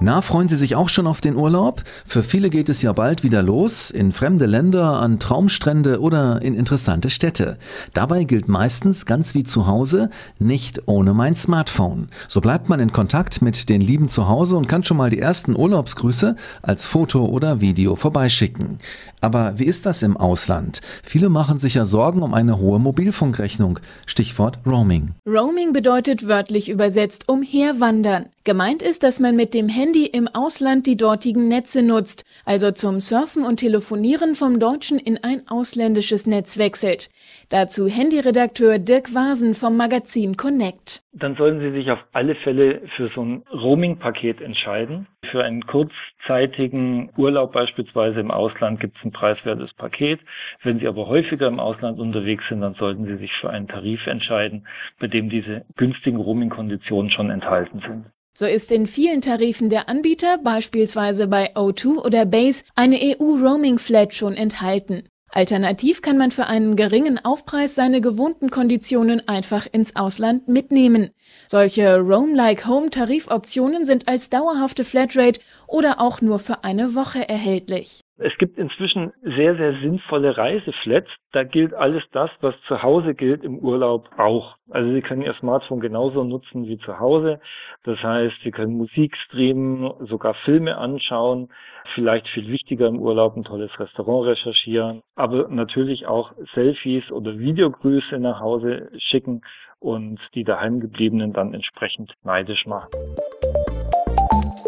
Na, freuen Sie sich auch schon auf den Urlaub? Für viele geht es ja bald wieder los, in fremde Länder, an Traumstrände oder in interessante Städte. Dabei gilt meistens, ganz wie zu Hause, nicht ohne mein Smartphone. So bleibt man in Kontakt mit den Lieben zu Hause und kann schon mal die ersten Urlaubsgrüße als Foto oder Video vorbeischicken. Aber wie ist das im Ausland? Viele machen sich ja Sorgen um eine hohe Mobilfunkrechnung. Stichwort Roaming. Roaming bedeutet wörtlich übersetzt umherwandern. Gemeint ist, dass man mit dem Handy im Ausland die dortigen Netze nutzt, also zum Surfen und Telefonieren vom deutschen in ein ausländisches Netz wechselt. Dazu Handyredakteur Dirk Wasen vom Magazin Connect. Dann sollten Sie sich auf alle Fälle für so ein Roaming-Paket entscheiden. Für einen kurzzeitigen Urlaub beispielsweise im Ausland gibt es ein preiswertes Paket. Wenn Sie aber häufiger im Ausland unterwegs sind, dann sollten Sie sich für einen Tarif entscheiden, bei dem diese günstigen Roaming-Konditionen schon enthalten sind. So ist in vielen Tarifen der Anbieter, beispielsweise bei O2 oder Base, eine EU-Roaming-Flat schon enthalten. Alternativ kann man für einen geringen Aufpreis seine gewohnten Konditionen einfach ins Ausland mitnehmen. Solche Roam-like-Home-Tarifoptionen sind als dauerhafte Flatrate oder auch nur für eine Woche erhältlich. Es gibt inzwischen sehr, sehr sinnvolle Reiseflats. Da gilt alles das, was zu Hause gilt im Urlaub auch. Also Sie können Ihr Smartphone genauso nutzen wie zu Hause. Das heißt, Sie können Musik streamen, sogar Filme anschauen, vielleicht viel wichtiger im Urlaub ein tolles Restaurant recherchieren, aber natürlich auch Selfies oder Videogrüße nach Hause schicken und die daheimgebliebenen dann entsprechend neidisch machen